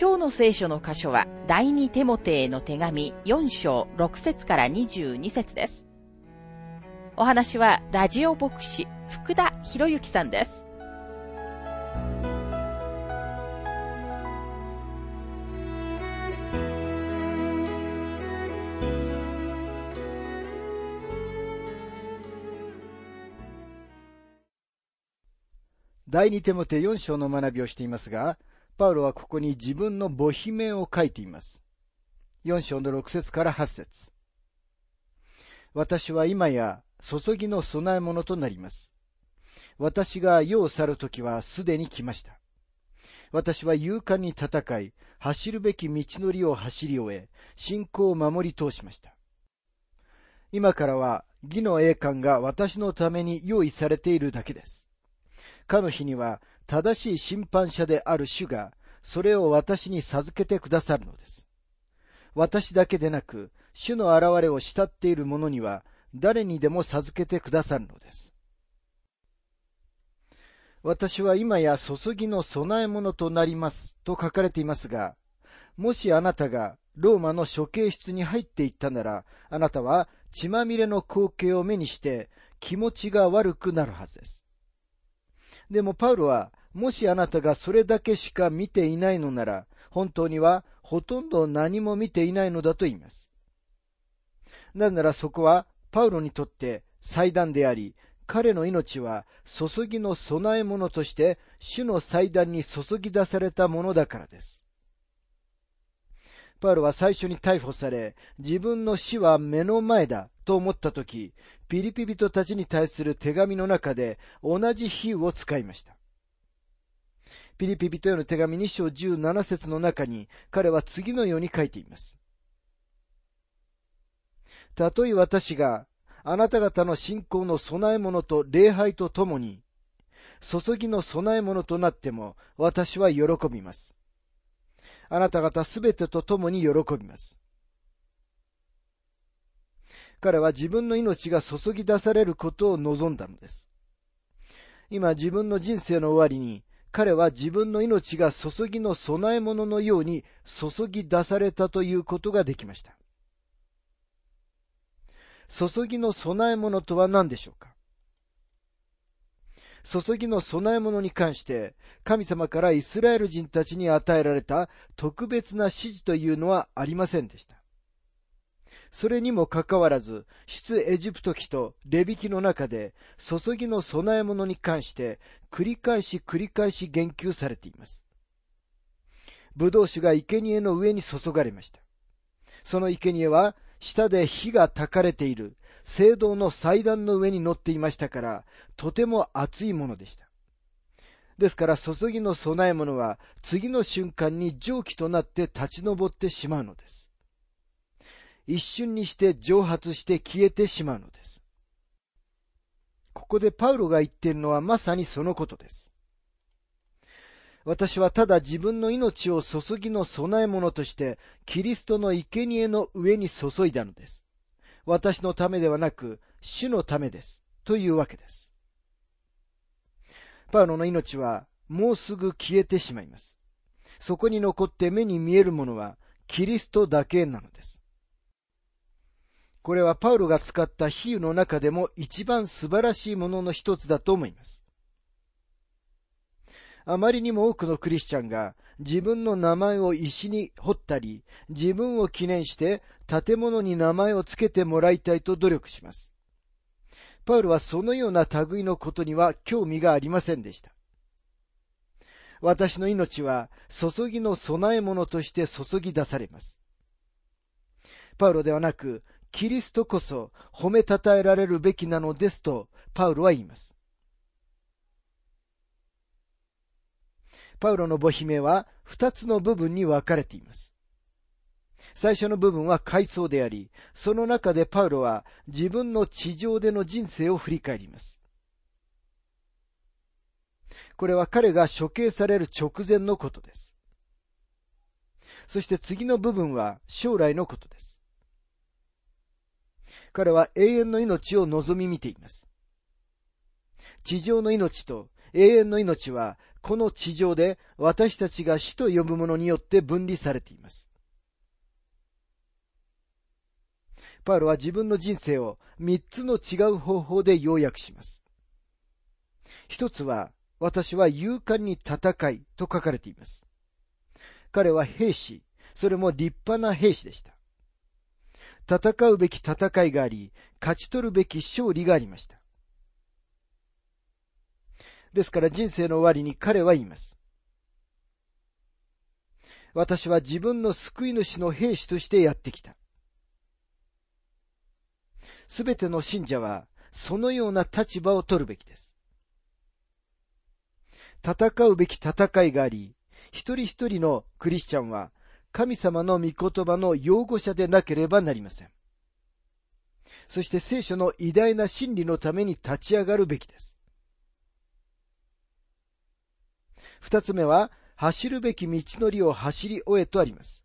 今日の聖書の箇所は第二テモテへの手紙4章6節から22節です。お話はラジオ牧師福田博之さんです。第二手モて4章の学びをしていますが、パウロはここに自分の母姫を書いています。4章の6節から8節私は今や注ぎの供え物となります。私が世を去るときはすでに来ました。私は勇敢に戦い、走るべき道のりを走り終え、信仰を守り通しました。今からは義の栄冠が私のために用意されているだけです。かの日には正しい審判者である主が、それを私に授けてくださるのです。私だけでなく、主の現れを慕っている者には、誰にでも授けてくださるのです。私は今や注ぎの供え物となりますと書かれていますが、もしあなたがローマの処刑室に入っていったなら、あなたは血まみれの光景を目にして気持ちが悪くなるはずです。でもパウロは、もしあなたがそれだけしか見ていないのなら、本当にはほとんど何も見ていないのだと言います。なぜならそこはパウロにとって祭壇であり、彼の命は注ぎの供え物として主の祭壇に注ぎ出されたものだからです。パウロは最初に逮捕され、自分の死は目の前だと思ったとき、ピリピ人たちに対する手紙の中で同じ比喩を使いました。ピリピ人への手紙2章17節の中に彼は次のように書いています。たとえ私があなた方の信仰の備え物と礼拝とともに、注ぎの備え物となっても私は喜びます。あなた方すべてと共に喜びます。彼は自分の命が注ぎ出されることを望んだのです。今自分の人生の終わりに、彼は自分の命が注ぎの供え物のように注ぎ出されたということができました。注ぎの供え物とは何でしょうか？注ぎの供え物に関して、神様からイスラエル人たちに与えられた特別な指示というのはありませんでした。それにもかかわらず、出エジプト記とレビ記の中で、注ぎの供え物に関して、繰り返し繰り返し言及されています。葡萄酒が生贄の上に注がれました。その生贄は、下で火が焚かれている、聖堂の祭壇の上に乗っていましたから、とても熱いものでした。ですから注ぎの供え物は次の瞬間に蒸気となって立ち上ってしまうのです。一瞬にして蒸発して消えてしまうのです。ここでパウロが言っているのはまさにそのことです。私はただ自分の命を注ぎの供え物としてキリストの生贄の上に注いだのです。私のためではなく、主のためです。というわけです。パウロの命はもうすぐ消えてしまいます。そこに残って目に見えるものはキリストだけなのです。これはパウロが使った比喩の中でも一番素晴らしいものの一つだと思います。あまりにも多くのクリスチャンが自分の名前を石に彫ったり、自分を記念して建物に名前を付けてもらいたいと努力します。パウルはそのような類のことには興味がありませんでした。私の命は注ぎの供え物として注ぎ出されます。パウロではなく、キリストこそ褒めたたえられるべきなのですと、パウロは言います。パウロの母姫は二つの部分に分かれています。最初の部分は回想であり、その中でパウロは自分の地上での人生を振り返ります。これは彼が処刑される直前のことです。そして次の部分は将来のことです。彼は永遠の命を望み見ています。地上の命と永遠の命はこの地上で私たちが死と呼ぶものによって分離されています。パウロは自分の人生を三つの違う方法で要約します。一つは、私は勇敢に戦いと書かれています。彼は兵士、それも立派な兵士でした。戦うべき戦いがあり、勝ち取るべき勝利がありました。ですから人生の終わりに彼は言います。私は自分の救い主の兵士としてやってきた。すべての信者はそのような立場を取るべきです。戦うべき戦いがあり、一人一人のクリスチャンは神様の御言葉の擁護者でなければなりません。そして聖書の偉大な真理のために立ち上がるべきです。二つ目は、走るべき道のりを走り終えとあります。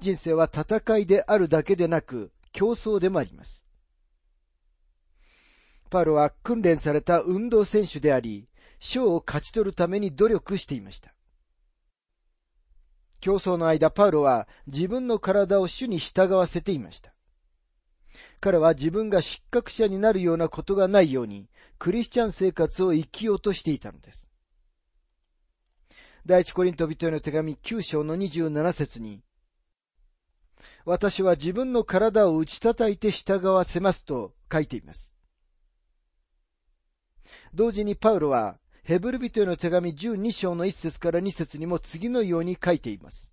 人生は戦いであるだけでなく、競争でもあります。パウロは訓練された運動選手であり、賞を勝ち取るために努力していました。競争の間、パウロは自分の体を主に従わせていました。彼は自分が失格者になるようなことがないように、クリスチャン生活を生きようとしていたのです。第一コリント人への手紙9章の27節に、私は自分の体を打ち叩いて従わせますと書いています。同時にパウロは、ヘブル人への手紙12章の1節から2節にも次のように書いています。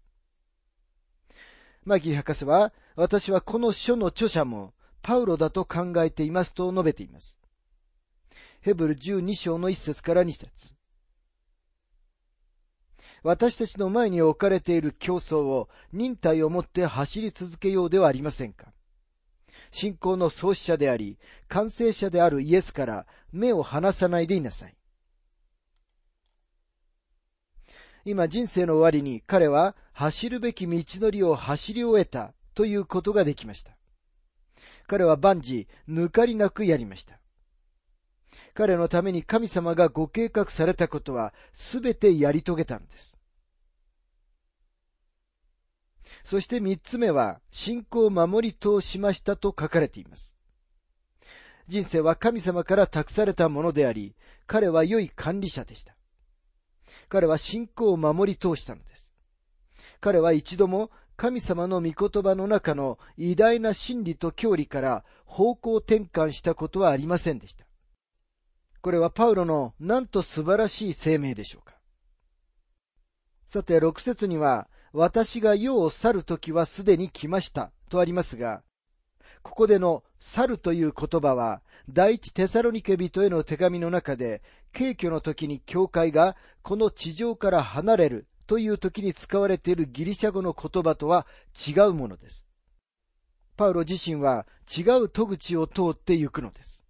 マギー博士は、私はこの書の著者もパウロだと考えていますと述べています。ヘブル12章の1節から2節私たちの前に置かれている競争を忍耐をもって走り続けようではありませんか。信仰の創始者であり、完成者であるイエスから目を離さないでいなさい。今人生の終わりに彼は走るべき道のりを走り終えたということができました。彼は万事抜かりなくやりました。彼のために神様がご計画されたことはすべてやり遂げたんです。そして三つ目は、信仰を守り通しましたと書かれています。人生は神様から託されたものであり、彼は良い管理者でした。彼は信仰を守り通したのです。彼は一度も神様の御言葉の中の偉大な真理と教理から方向転換したことはありませんでした。これはパウロのなんと素晴らしい声明でしょうか。さて、六節には、私が世を去る時はすでに来ましたとありますが、ここでの去るという言葉は、第一テサロニケ人への手紙の中で、敬挙の時に教会がこの地上から離れるという時に使われているギリシャ語の言葉とは違うものです。パウロ自身は違う戸口を通って行くのです。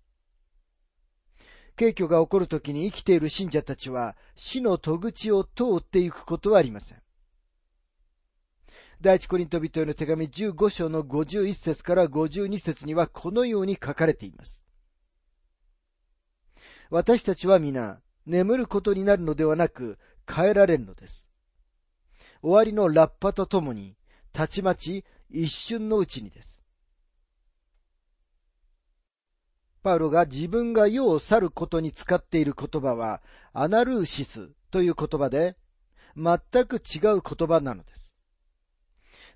敬挙が起こる時に生きている信者たちは死の戸口を通っていくことはありません。第一コリント人への手紙15章の51節から52節にはこのように書かれています。私たちは皆、眠ることになるのではなく、変えられるのです。終わりのラッパとともに、たちまち一瞬のうちにです。パウロが自分が世を去ることに使っている言葉は、アナルーシスという言葉で、全く違う言葉なのです。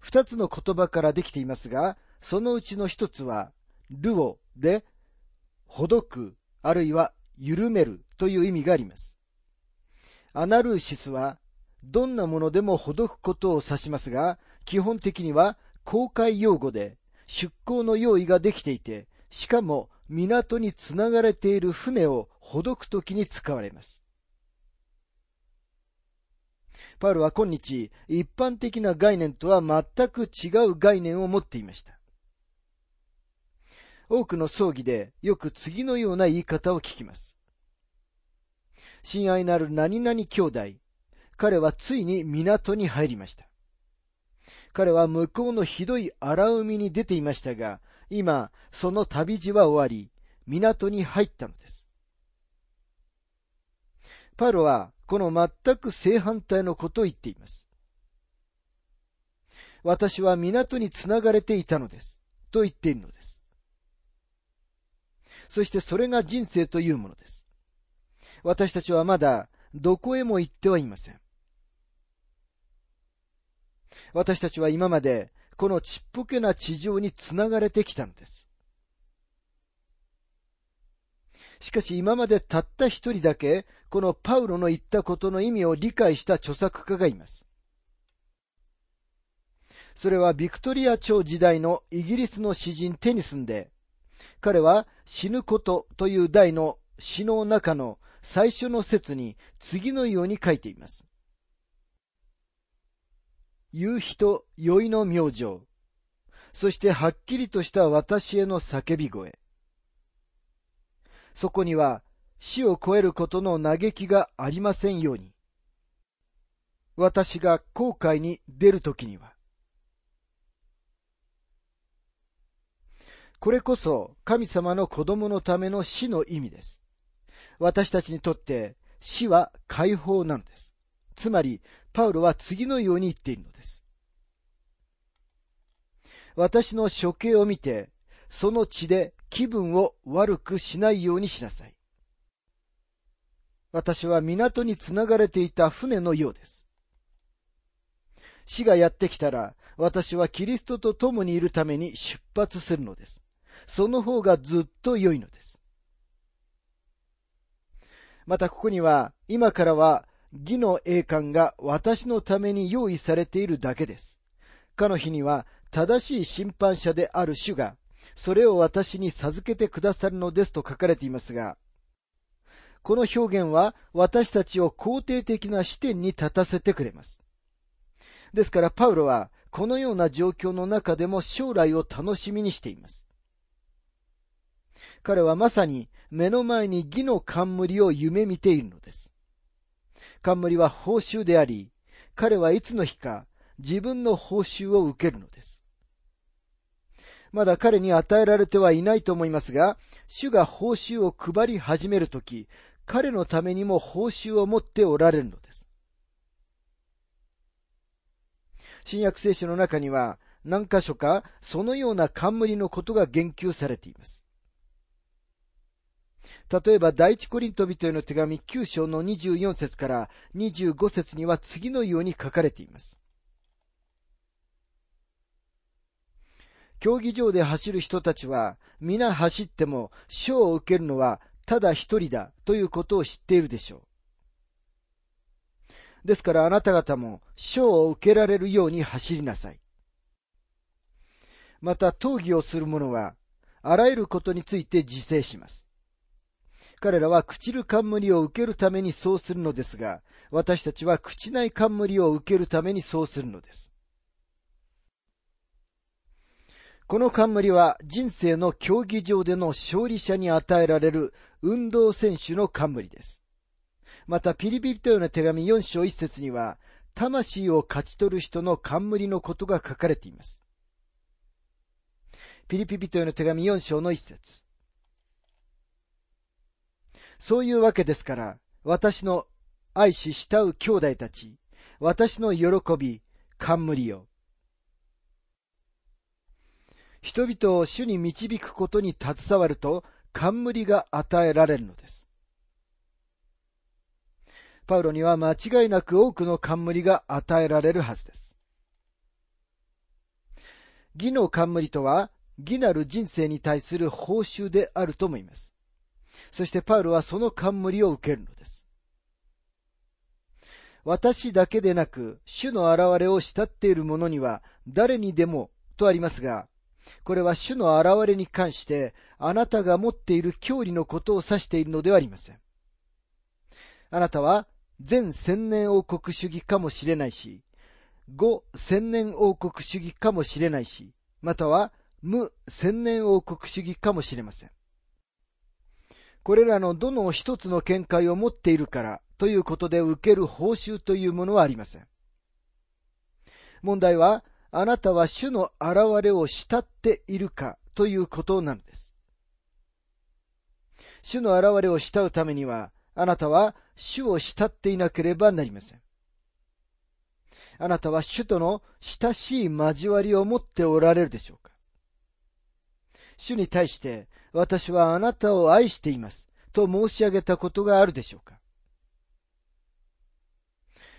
二つの言葉からできていますが、そのうちの一つは、ルオで、ほどく、あるいは緩めるという意味があります。アナルーシスは、どんなものでもほどくことを指しますが、基本的には公開用語で出港の用意ができていて、しかも港につながれている船をほどくときに使われます。パウロは今日、一般的な概念とは全く違う概念を持っていました。多くの葬儀でよく次のような言い方を聞きます。親愛なる何々兄弟、彼はついに港に入りました。彼は向こうのひどい荒海に出ていましたが、今、その旅路は終わり、港に入ったのです。パロは、この全く正反対のことを言っています。私は港につながれていたのです。と言っているのです。そしてそれが人生というものです。私たちはまだどこへも行ってはいません。私たちは今までこのちっぽけな地上につながれてきたのです。しかし今までたった一人だけこのパウロの言ったことの意味を理解した著作家がいます。それはビクトリア朝時代のイギリスの詩人テニスンで、彼は死ぬことという題の詩の中の最初の説に次のように書いています。夕日と酔いの明星、そしてはっきりとした私への叫び声。そこには死を超えることの嘆きがありませんように。私が後悔に出るときには。これこそ神様の子供のための死の意味です。私たちにとって死は解放なのです。つまり、パウロは次のように言っているのです。私の処刑を見て、その血で気分を悪くしないようにしなさい。私は港につながれていた船のようです。死がやってきたら、私はキリストと共にいるために出発するのです。その方がずっと良いのです。またここには、今からは義の栄冠が私のために用意されているだけです。かの日には正しい審判者である主が、それを私に授けてくださるのですと書かれていますが、この表現は私たちを肯定的な視点に立たせてくれます。ですからパウロはこのような状況の中でも将来を楽しみにしています。彼はまさに目の前に義の冠を夢見ているのです。冠は報酬であり、彼はいつの日か自分の報酬を受けるのです。まだ彼に与えられてはいないと思いますが、主が報酬を配り始めるとき、彼のためにも報酬を持っておられるのです。新約聖書の中には何箇所かそのような冠のことが言及されています。例えば、第一コリント人への手紙9章の24節から25節には次のように書かれています。競技場で走る人たちは、皆走っても賞を受けるのはただ一人だということを知っているでしょう。ですからあなた方も賞を受けられるように走りなさい。また、討議をする者は、あらゆることについて自制します。彼らは朽ちる冠を受けるためにそうするのですが、私たちは朽ちない冠を受けるためにそうするのです。この冠は人生の競技場での勝利者に与えられる運動選手の冠です。また、ピリピリというの手紙4章1節には、魂を勝ち取る人の冠のことが書かれています。ピリピピトへの手紙4章の1節そういうわけですから、私の愛し慕う兄弟たち、私の喜び、冠よ。人々を主に導くことに携わると、冠が与えられるのです。パウロには間違いなく多くの冠が与えられるはずです。義の冠とは、義なる人生に対する報酬であると思います。そしてパウロはその冠を受けるのです。私だけでなく、主の現れを慕っている者には、誰にでも、とありますが、これは主の現れに関して、あなたが持っている教理のことを指しているのではありません。あなたは、全千年王国主義かもしれないし、五千年王国主義かもしれないし、または無千年王国主義かもしれません。これらのどの一つの見解を持っているからということで受ける報酬というものはありません。問題は、あなたは主の現れを慕っているかということなのです。主の現れを慕うためには、あなたは主を慕っていなければなりません。あなたは主との親しい交わりを持っておられるでしょうか主に対して、私はあなたを愛しています、と申し上げたことがあるでしょうか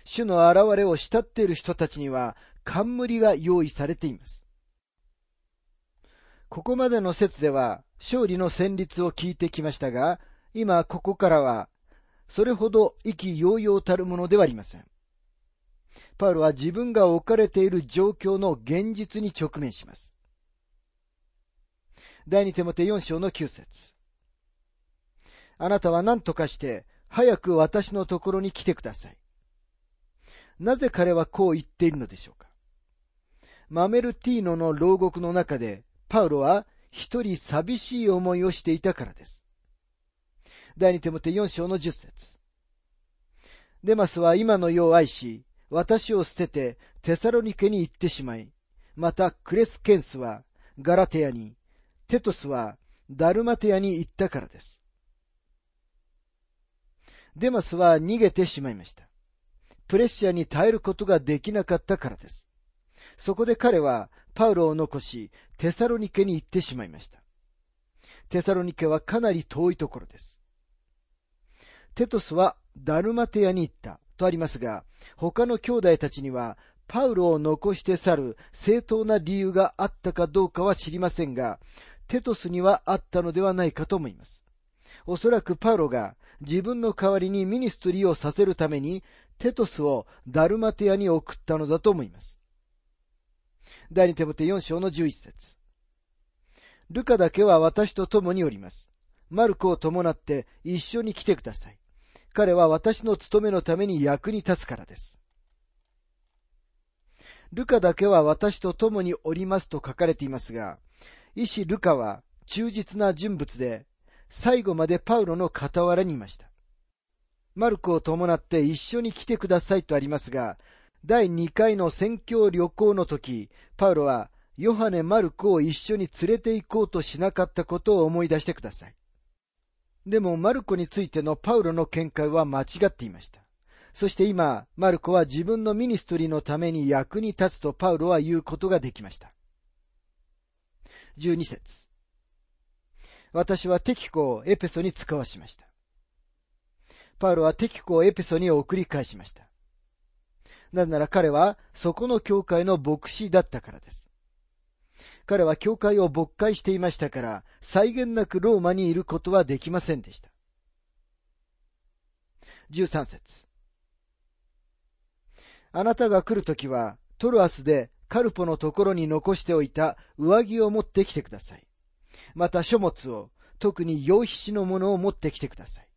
主の現れを慕っている人たちには、冠が用意されています。ここまでの説では、勝利の旋律を聞いてきましたが、今ここからは、それほど意気揚々たるものではありません。パウロは自分が置かれている状況の現実に直面します。第二手モて4章の9節あなたは何とかして、早く私のところに来てください。なぜ彼はこう言っているのでしょうかマメルティーノの牢獄の中で、パウロは一人寂しい思いをしていたからです。第二手モて4章の10節デマスは今の世を愛し、私を捨ててテサロニケに行ってしまい、またクレスケンスはガラテヤに、テトスはダルマテヤに行ったからです。デマスは逃げてしまいました。プレッシャーに耐えることができなかったからです。そこで彼はパウロを残し、テサロニケに行ってしまいました。テサロニケはかなり遠いところです。テトスはダルマテヤに行った。とありますが、他の兄弟たちには、パウロを残して去る正当な理由があったかどうかは知りませんが、テトスにはあったのではないかと思います。おそらくパウロが自分の代わりにミニストリーをさせるためにテトスをダルマテアに送ったのだと思います。第二手モて4章の11節ルカだけは私と共におります。マルコを伴って一緒に来てください。彼は私の務めのために役に立つからです。ルカだけは私と共におりますと書かれていますが、医師ルカは忠実な人物で、最後までパウロの傍らにいました。マルコを伴って一緒に来てくださいとありますが、第2回の宣教旅行の時、パウロはヨハネ・マルコを一緒に連れて行こうとしなかったことを思い出してください。でもマルコについてのパウロの見解は間違っていました。そして今、マルコは自分のミニストリーのために役に立つとパウロは言うことができました。12節私はテキコをエペソに使わしました。パウロはテキコをエペソに送り返しました。なぜなら彼はそこの教会の牧師だったからです。彼は教会を勃開していましたから、際限なくローマにいることはできませんでした。13節あなたが来るときは、トロアスでカルポのところに残しておいた上着を持ってきてください。また書物を、特に洋皮紙のものを持ってきてください。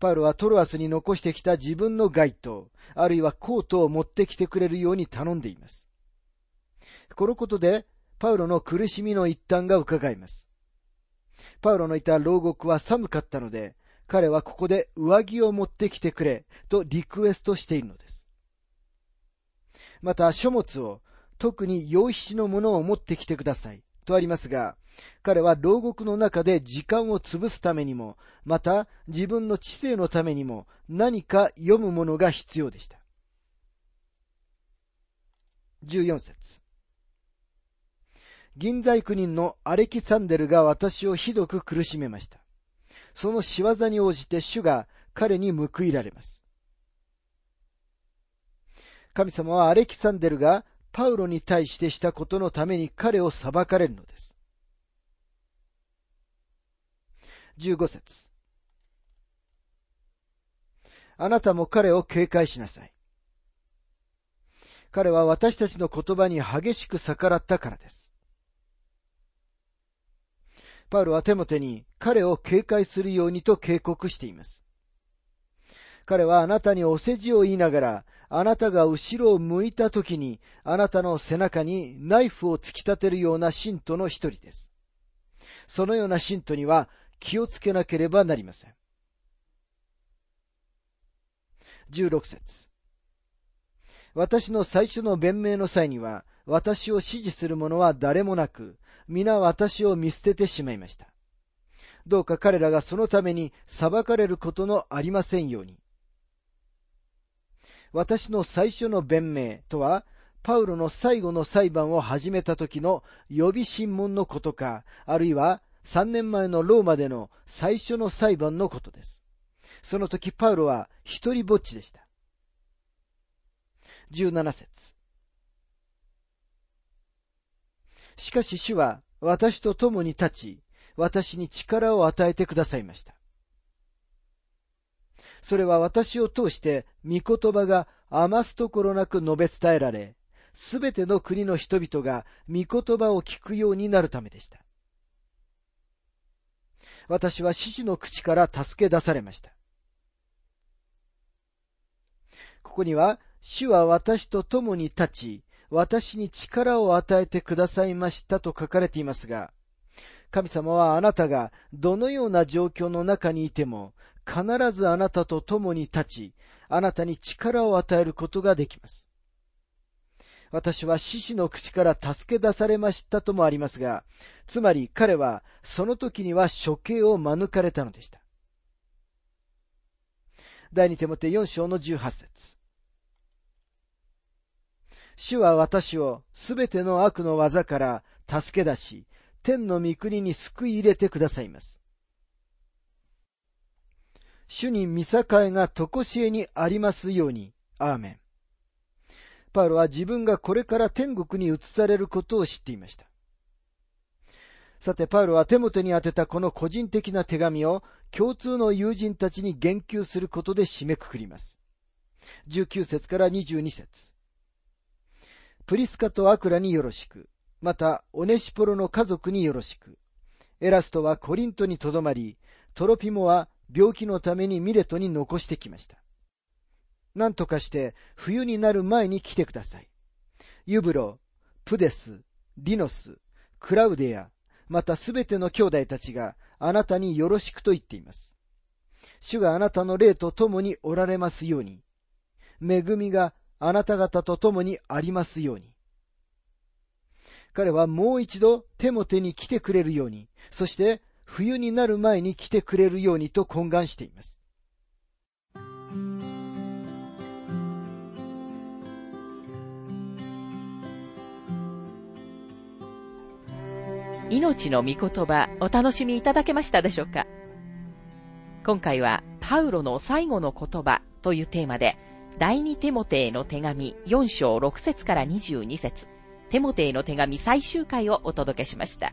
パウロはトロアスに残してきた自分の街灯、あるいはコートを持ってきてくれるように頼んでいます。このことで、パウロの苦しみの一端が伺います。パウロのいた牢獄は寒かったので、彼はここで上着を持ってきてくれとリクエストしているのです。また書物を特に洋皮のものを持ってきてくださいとありますが、彼は牢獄の中で時間を潰すためにも、また自分の知性のためにも何か読むものが必要でした。14節銀細工人のアレキサンデルが私をひどく苦しめました。その仕業に応じて主が彼に報いられます。神様はアレキサンデルがパウロに対してしたことのために彼を裁かれるのです。15節あなたも彼を警戒しなさい。彼は私たちの言葉に激しく逆らったからです。パウロはテモテに彼を警戒するようにと警告しています。彼はあなたにお世辞を言いながら、あなたが後ろを向いた時に、あなたの背中にナイフを突き立てるような信徒の一人です。そのような信徒には気をつけなければなりません。16節私の最初の弁明の際には、私を支持する者は誰もなく、皆私を見捨ててしまいました。どうか彼らがそのために裁かれることのありませんように。私の最初の弁明とは、パウロの最後の裁判を始めた時の予備審問のことか、あるいは3年前のローマでの最初の裁判のことです。その時パウロは一人ぼっちでした。17節しかし主は私と共に立ち、私に力を与えてくださいました。それは私を通して御言葉が余すところなく述べ伝えられ、すべての国の人々が御言葉を聞くようになるためでした。私は獅子の口から助け出されました。ここには、主は私と共に立ち、私に力を与えてくださいましたと書かれていますが、神様はあなたがどのような状況の中にいても、必ずあなたと共に立ち、あなたに力を与えることができます。私は獅子の口から助け出されましたともありますが、つまり彼はその時には処刑を免れたのでした。第二手モて4章の18節主は私をすべての悪の技から助け出し、天の御国に救い入れてくださいます。主に見境がとこしえにありますように。アーメン。パウロは自分がこれから天国に移されることを知っていました。さて、パウロはテモテに宛てたこの個人的な手紙を共通の友人たちに言及することで締めくくります。19節から22節プリスカとアクラによろしく。また、オネシポロの家族によろしく。エラストはコリントにとどまり、トロピモは病気のためにミレトに残してきました。何とかして冬になる前に来てください。ユブロ、プデス、リノス、クラウデア、またすべての兄弟たちがあなたによろしくと言っています。主があなたの霊と共におられますように、恵みがあなた方と共にありますように。彼はもう一度手も手に来てくれるように、そして冬になる前に来てくれるようにと懇願しています。命の御言葉お楽しみいただけましたでしょうか？今回はパウロの最後の言葉というテーマで第二テモテへの手紙4章6節から22節テモテへの手紙最終回をお届けしました。